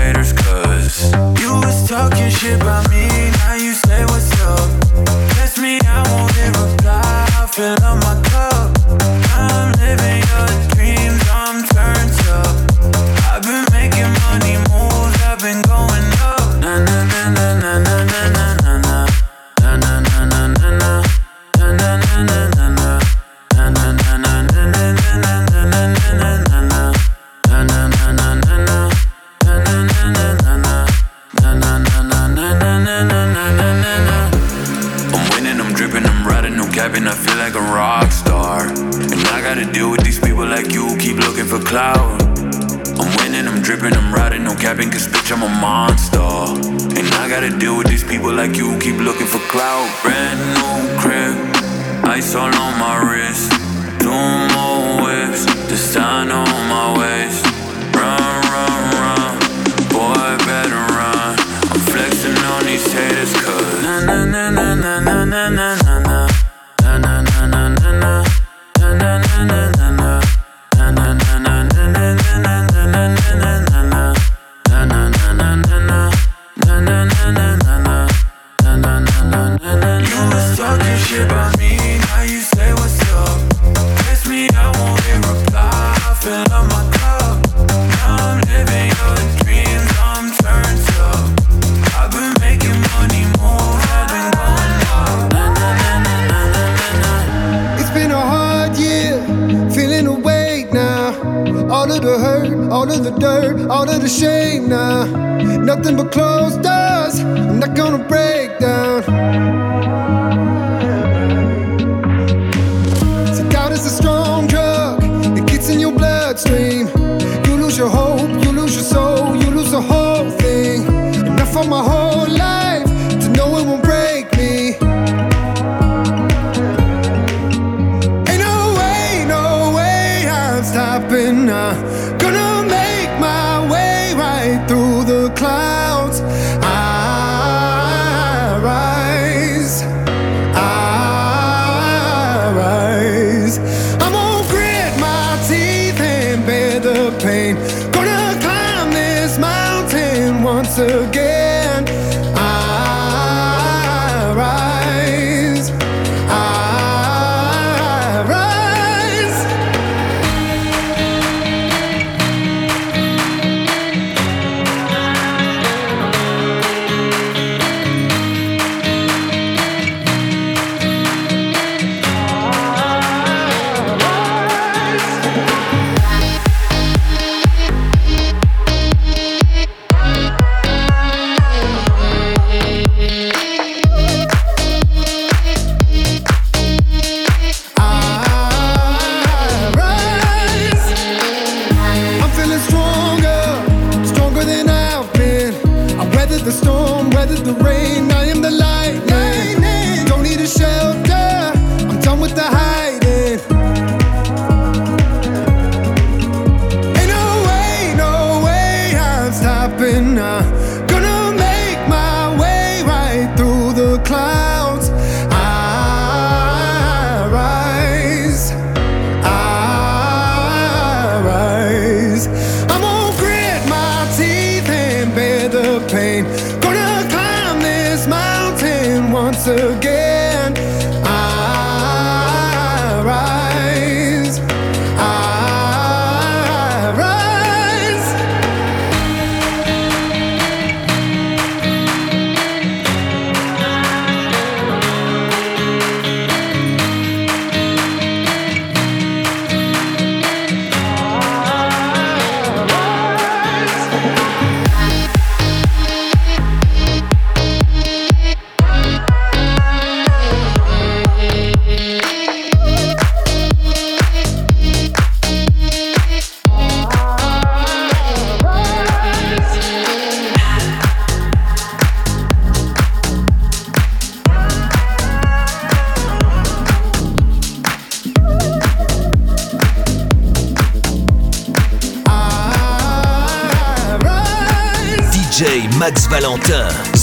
haters cause You was talking shit about me, now you say what's up. Guess me, I won't reply, I fill up my cup. lose your soul, you lose the whole thing. Enough of my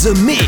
The Mix.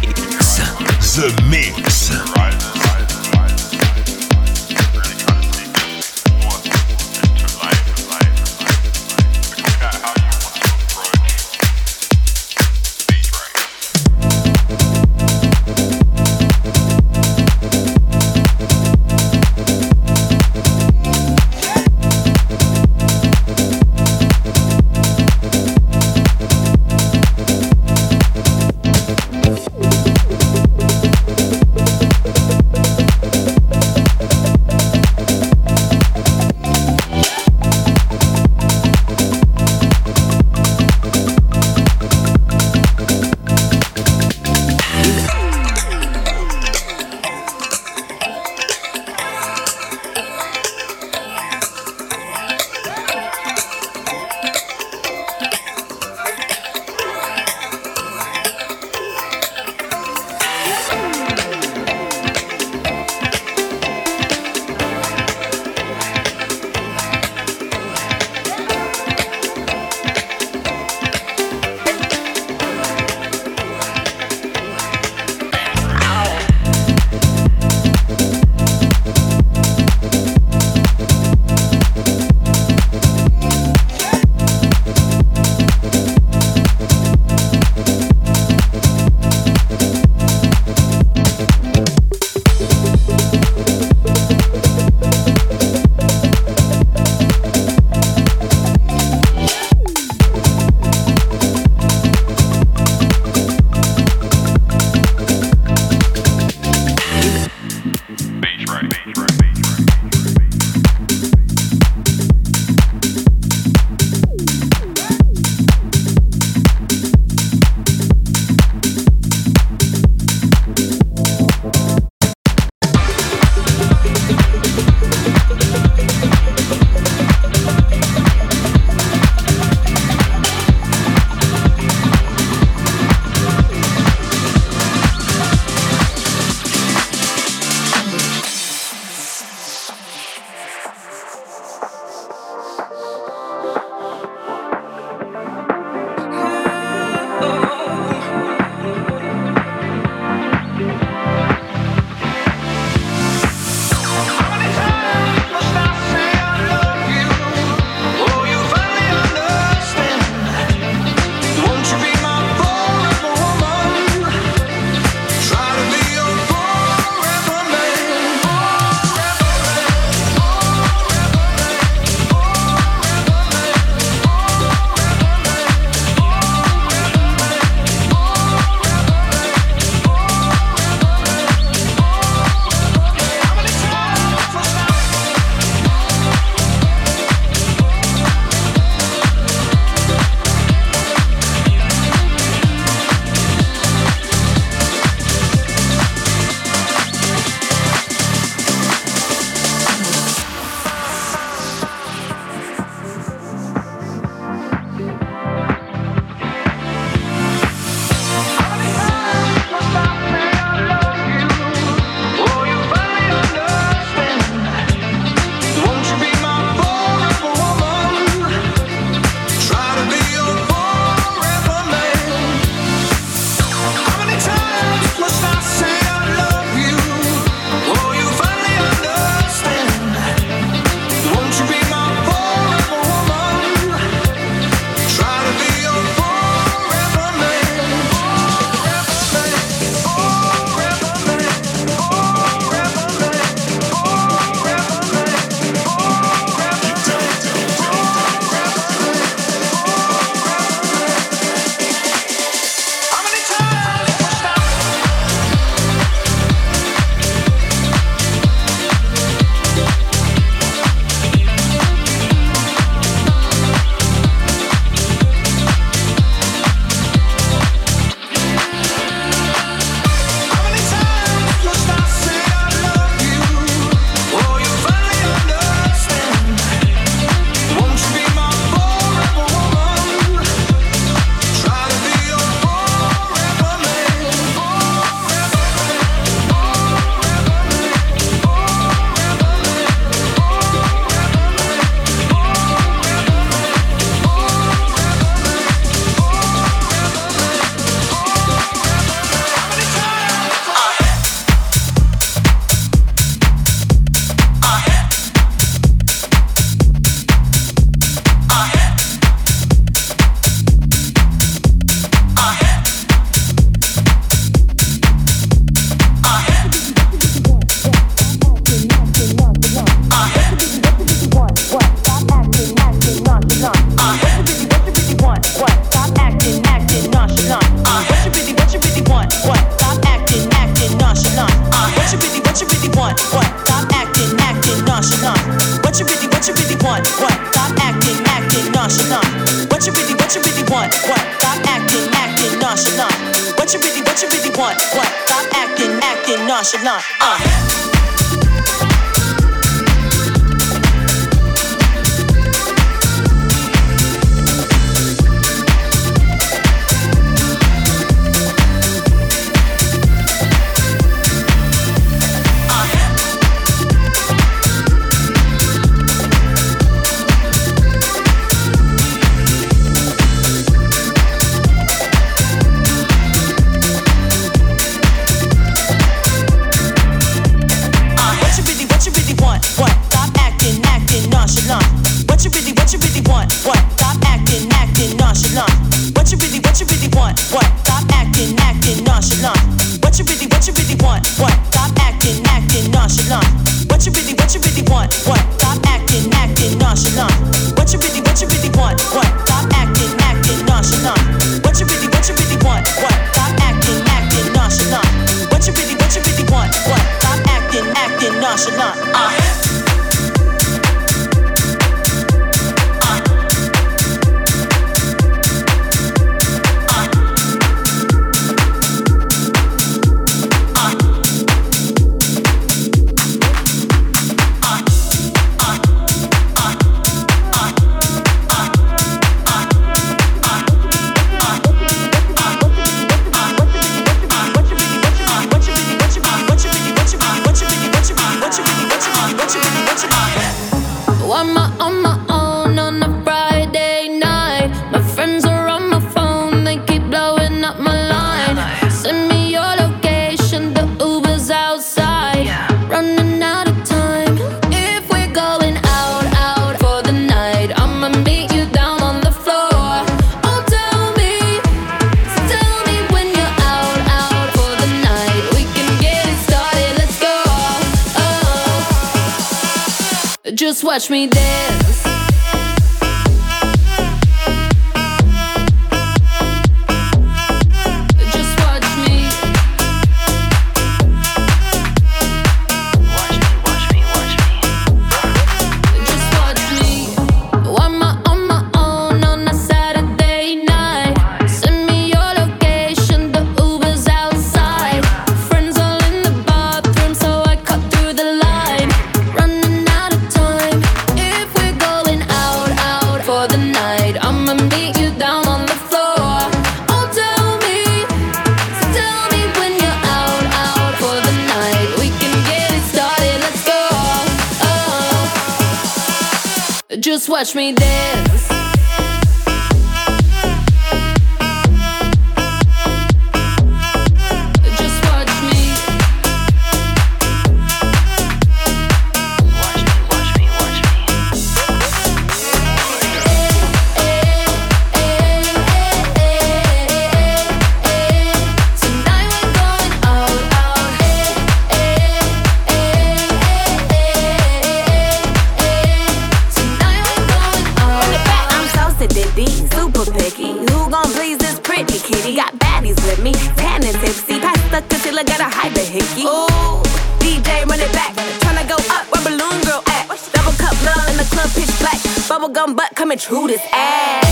True this ass.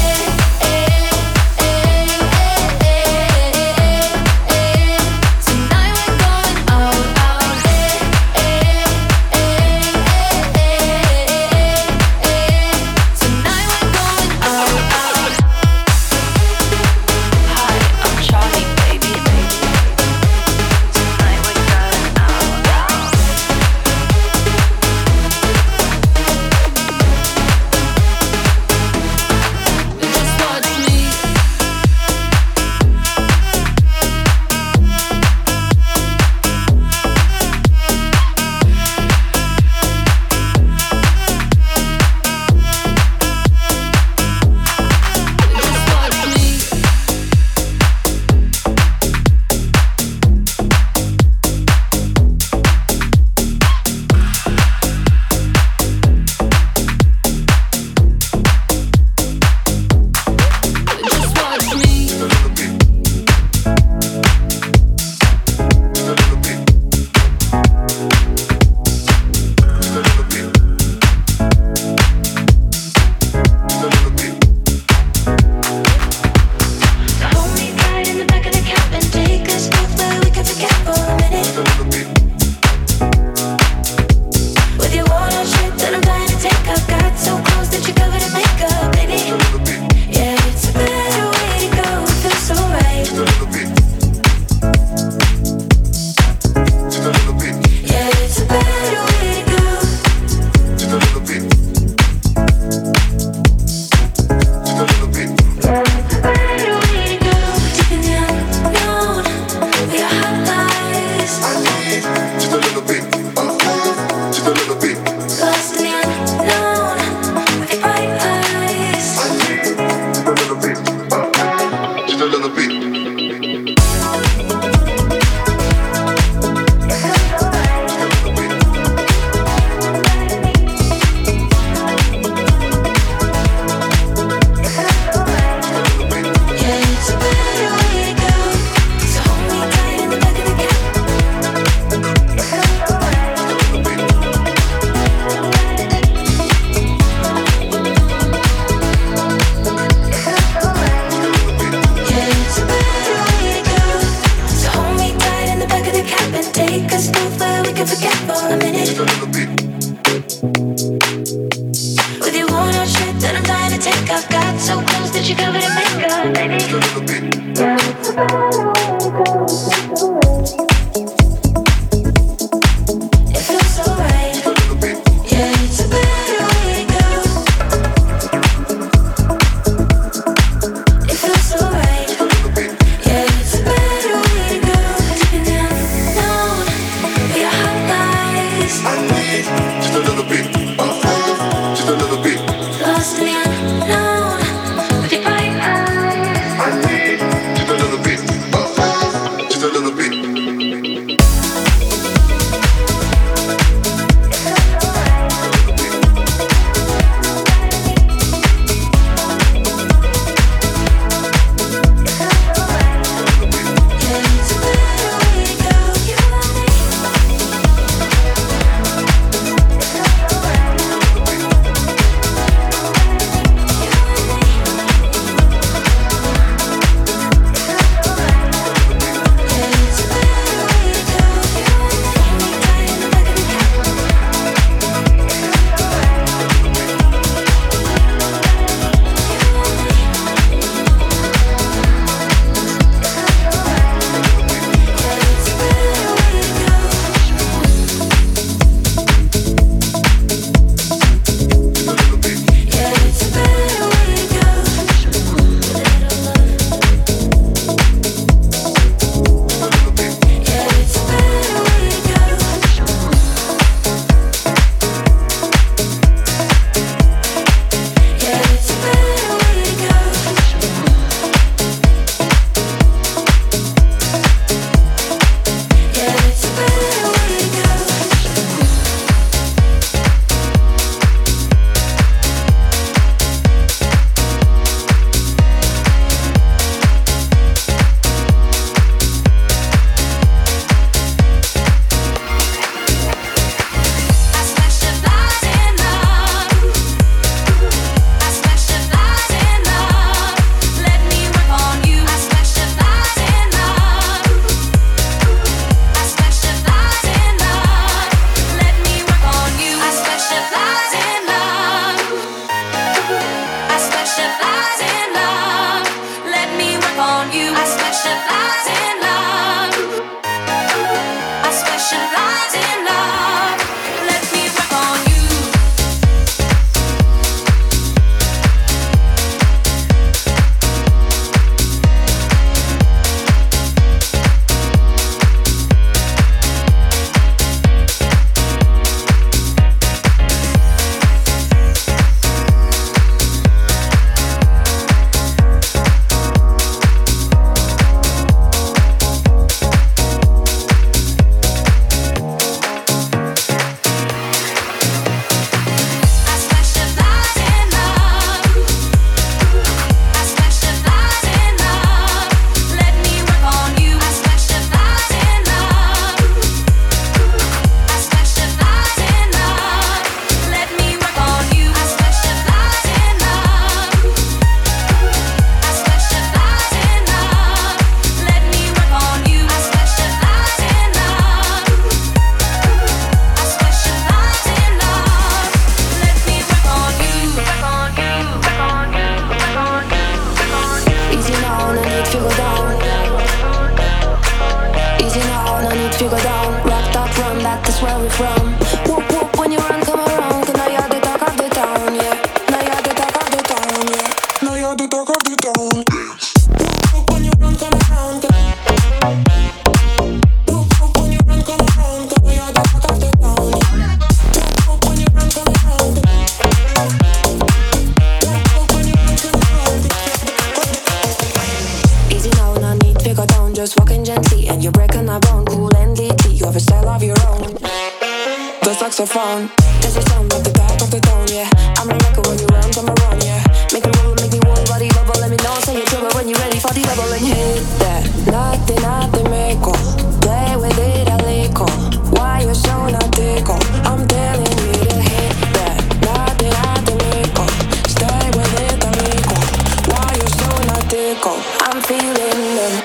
I'm feeling them.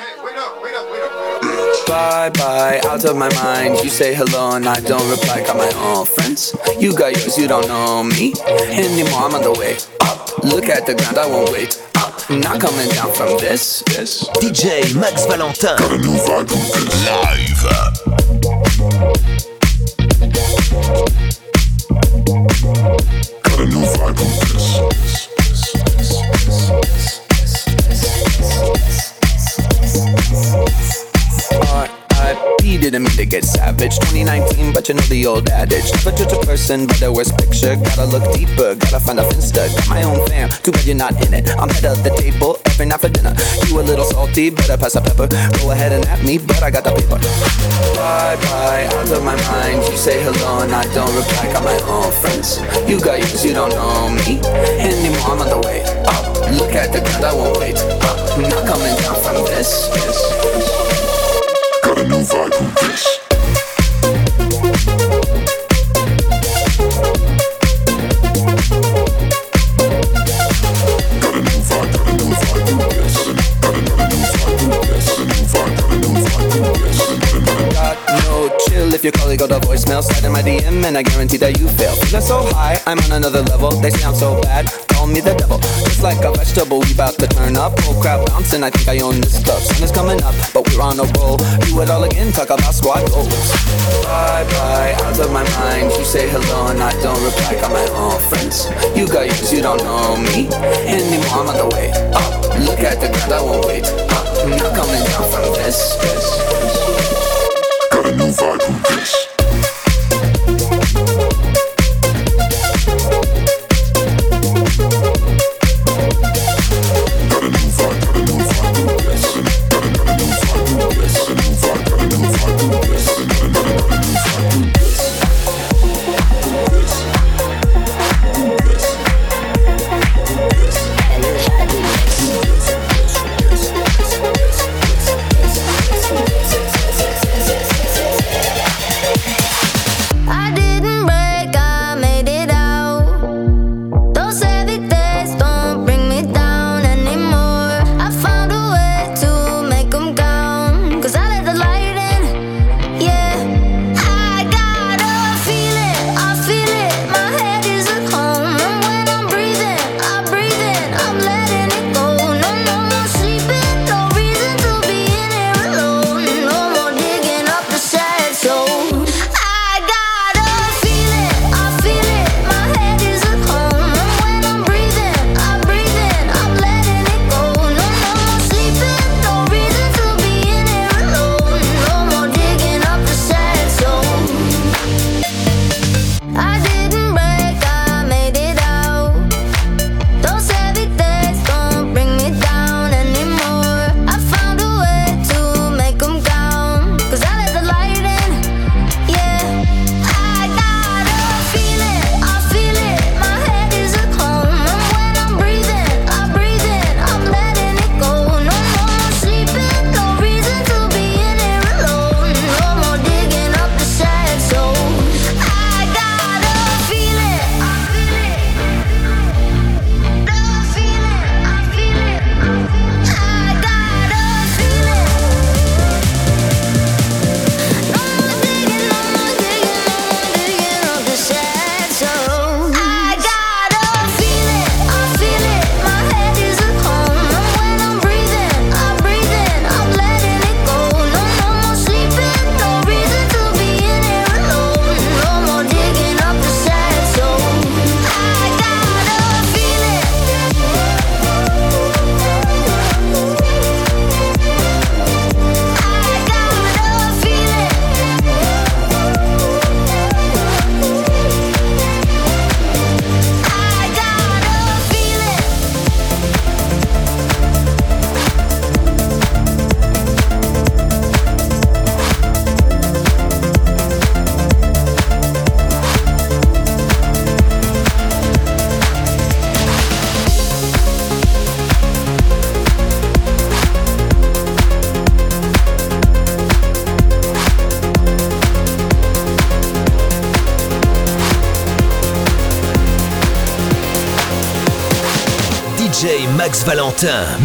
Bye bye, out of my mind. You say hello and I don't reply. Got my own friends. You got yours, you don't know me anymore. I'm on the way up. Look at the ground, I won't wait up. Not coming down from this. this. DJ Max Valentin. Got a new vibe from this. Live. 2019, but you know the old adage. Never judge a person by the worst picture. Gotta look deeper, gotta find a finsta. Got my own fam, too bad you're not in it. I'm head of the table every night for dinner. You a little salty, better pass the pepper. Go ahead and at me, but I got the paper. Bye bye, out of my mind. You say hello and I don't reply. Got my own friends. You got yours, you don't know me anymore. I'm on the way up. Look at the ground, I won't wait up. Not coming down from this. Got a new vibe from this. Slide in my DM and I guarantee that you fail. Feeling so high I'm on another level. They sound so bad call me the devil. Just like a vegetable we about to turn up. Whole crowd bouncing I think I own this club. Sun is coming up but we're on a roll. Do it all again talk about squad goals. Bye bye out of my mind. You say hello and I don't reply. Got my own friends. You got yours you don't know me anymore. I'm on the way up. Look at the ground I won't wait. Up. Not coming down from this, this. Got a new vibe from this.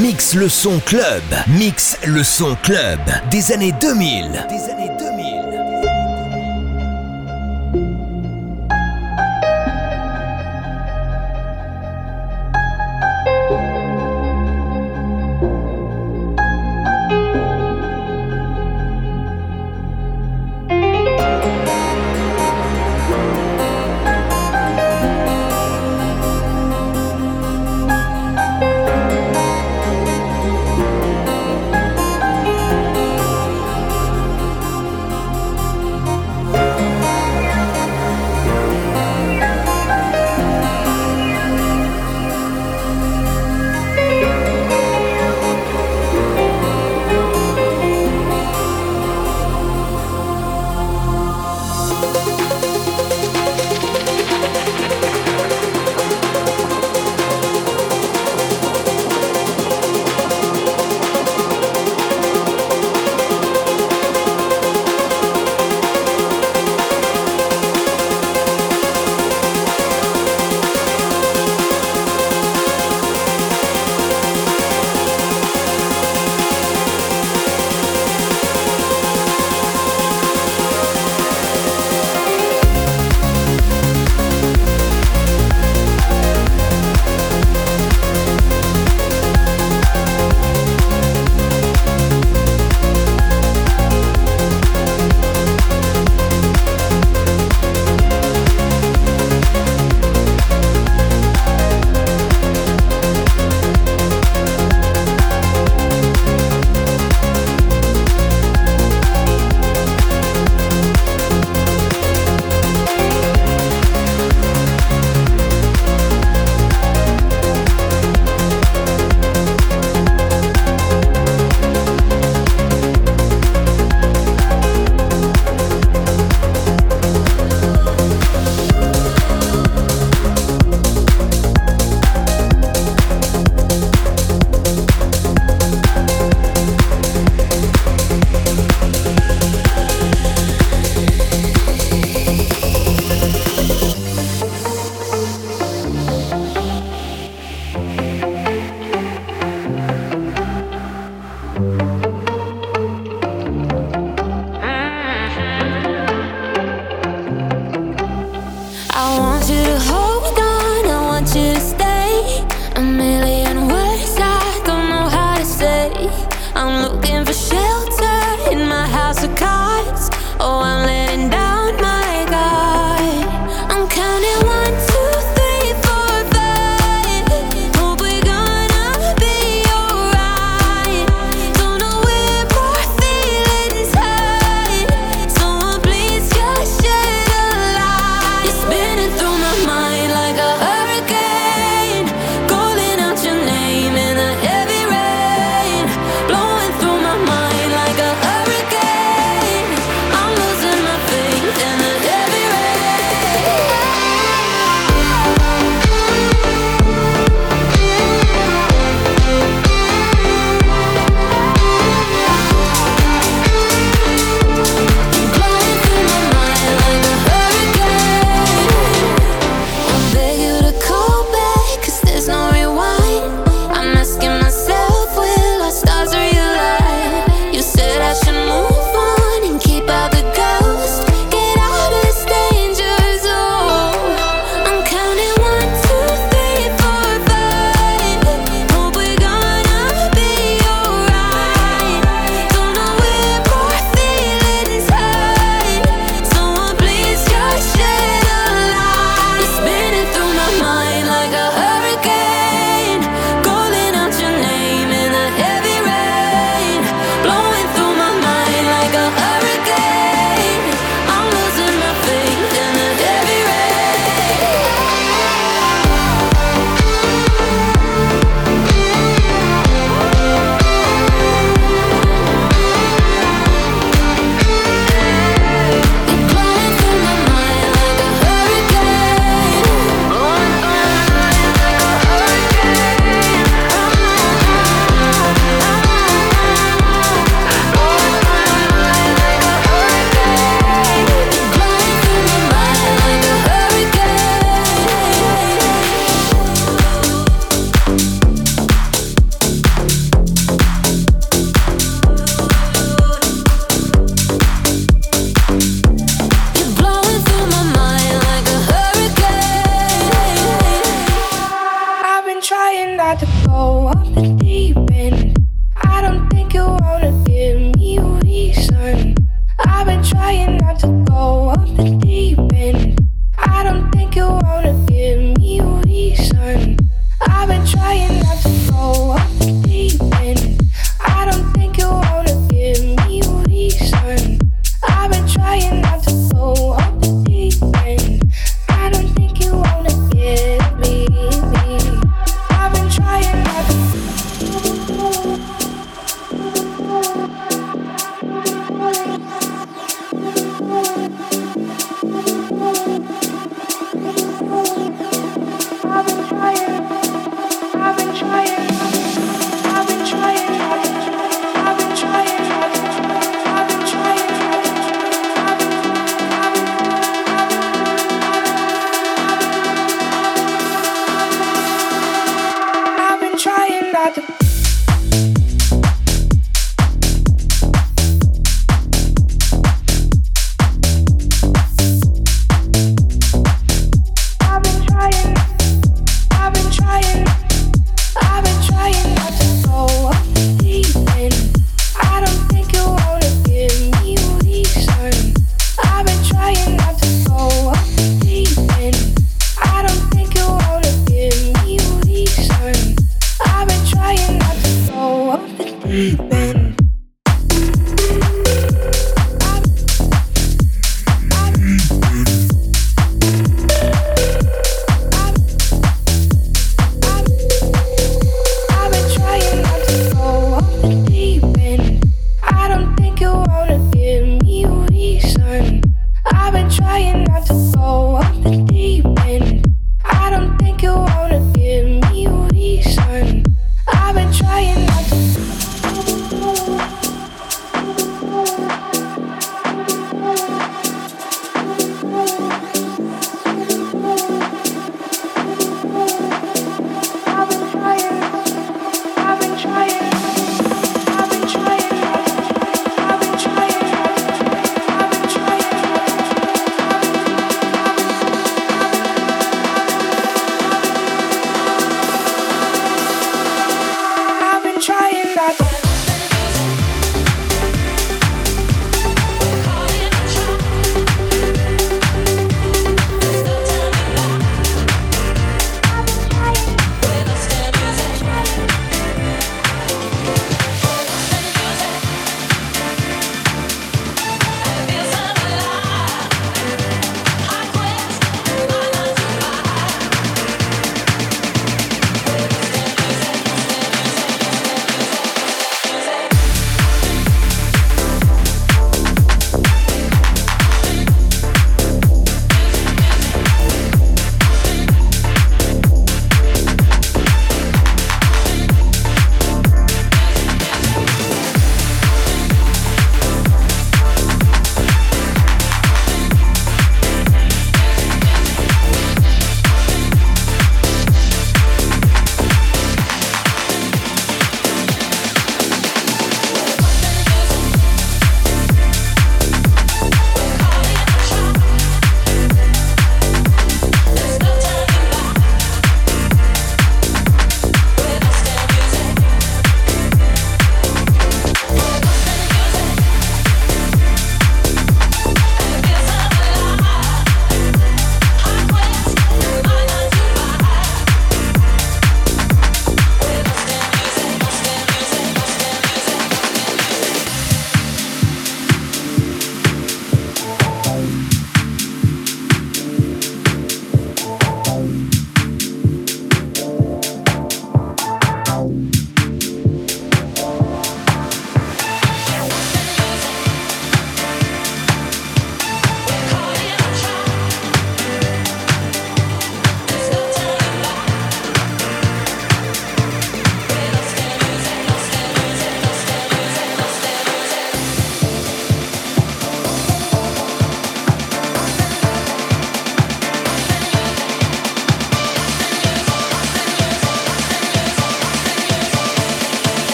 Mixe le son club, mixe le son club. Des années 2000. Des années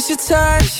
miss your touch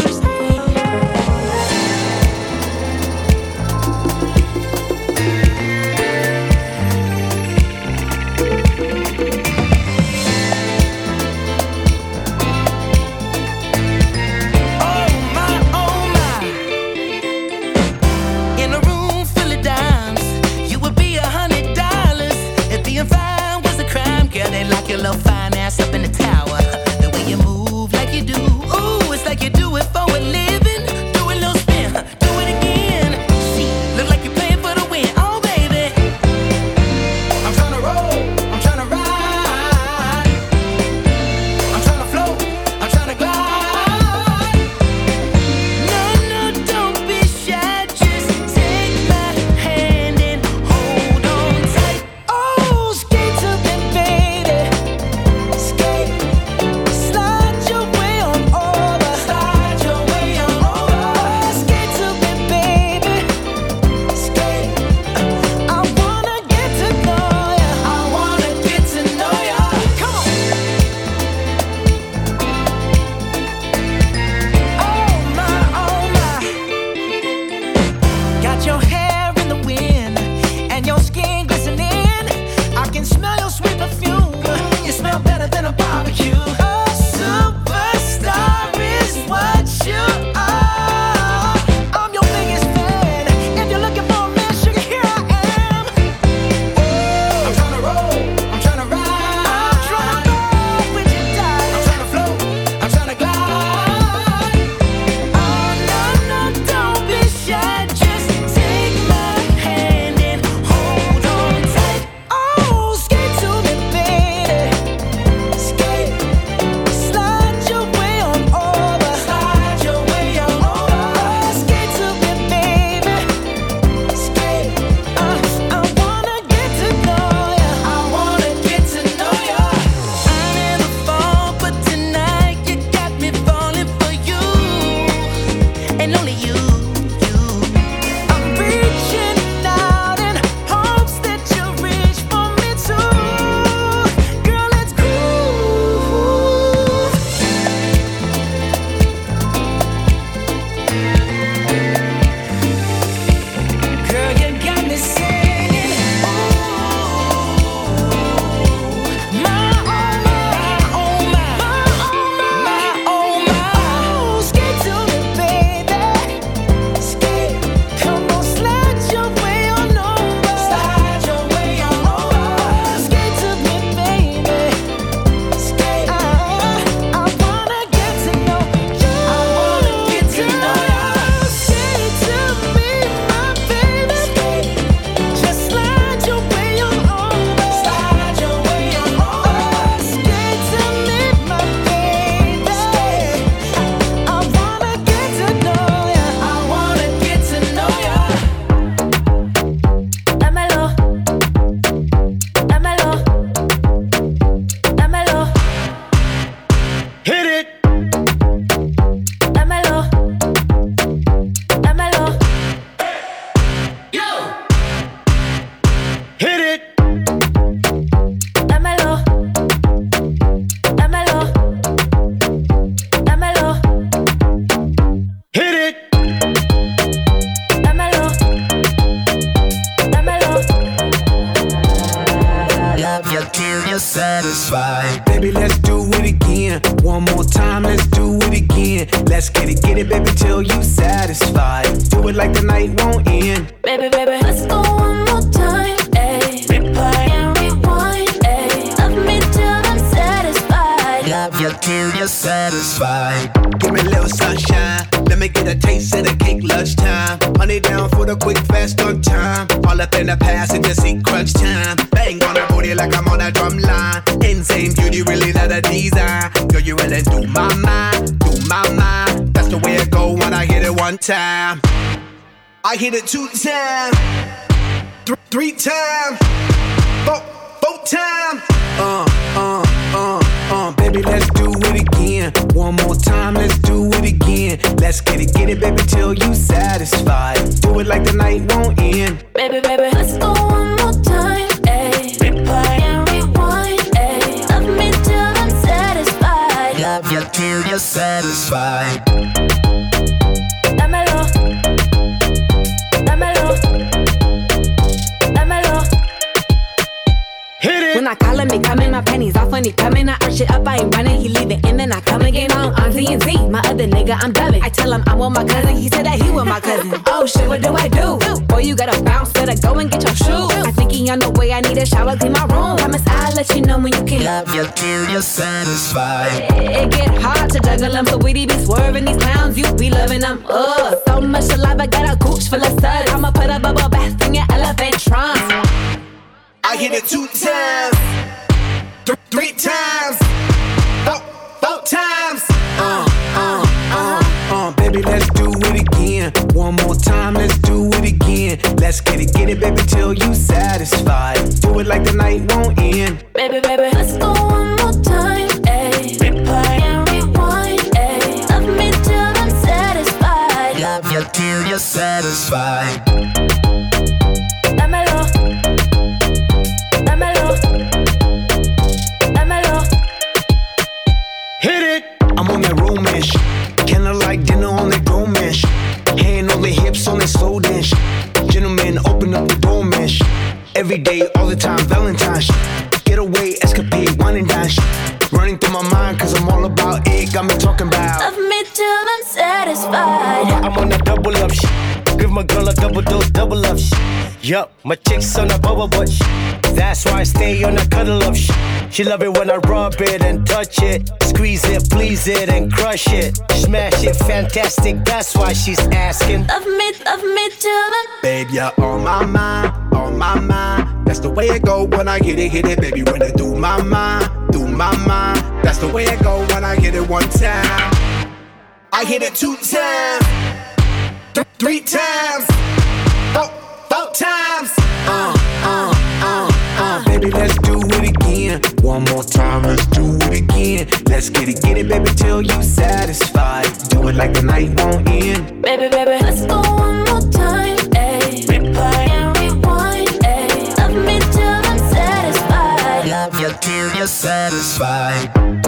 Satisfied. Baby, let's do it again. One more time, let's do it again. Let's get it, get it, baby, till you satisfied. Do it like the night won't end. Baby, baby, let's go one more time. You're satisfied. Give me a little sunshine. Let me get a taste of the cake lunchtime. Honey down for the quick, fast on time. All up in the passenger seat, crunch time. Bang on the booty like I'm on a drum line. Insane beauty, really not a design. Girl, you really do my mind, do my mind. That's the way it go when I hit it one time. I hit it two times, th- three times, four, four times. Uh, uh, uh, uh, baby, let's do it again. One more time, let's do it again. Let's get it, get it, baby, till you satisfied. Do it like the night won't end. Baby, baby, let's go one more time. Ayy. Replay and rewind. Ayy. Love me till I'm satisfied. Love you till you're satisfied. When I call him, he coming, my pennies off when he coming. I arch it up, I ain't running, he leave it, and then I come again on on Z. And Z. My other nigga, I'm dubbing. I tell him I'm with my cousin, he said that he with my cousin. Oh shit, what do I do? Boy, you gotta bounce, better go and get your shoes. I think he on the way, I need a shower, clean my room. Promise I'll let you know when you can. Love you till you're satisfied. It get hard to juggle them, so we be swerving these clowns, you be loving them. Ugh, so much alive, I got a gooch full of suds. I'ma put a bubble bath in your elephant trunk. I hit it two times, th- three times, four, four times. Uh, uh, uh, uh, baby, let's do it again. One more time, let's do it again. Let's get it, get it, baby, till you satisfied. Do it like the night won't end. Baby, baby, Yup, my chick's on a bubble butt shit. That's why I stay on a cuddle up shit. She love it when I rub it and touch it, squeeze it, please it and crush it, smash it, fantastic. That's why she's asking. Love me, love me till I'm Babe, you're on my mind, on my mind. That's the way it go when I hit it, hit it, baby. When it do my mind, do my mind. That's the way it go when I hit it one time. I hit it two times, th- three times, four, four times. Uh, uh, uh, uh. Baby, let's do it again. One more time, let's do it again. Let's get it, get it, baby, till you satisfied. Do it like the night won't end. Baby, baby, let's go one more time. Ayy. Replay and rewind. Ayy. Love me till I'm satisfied. Love you till you're satisfied.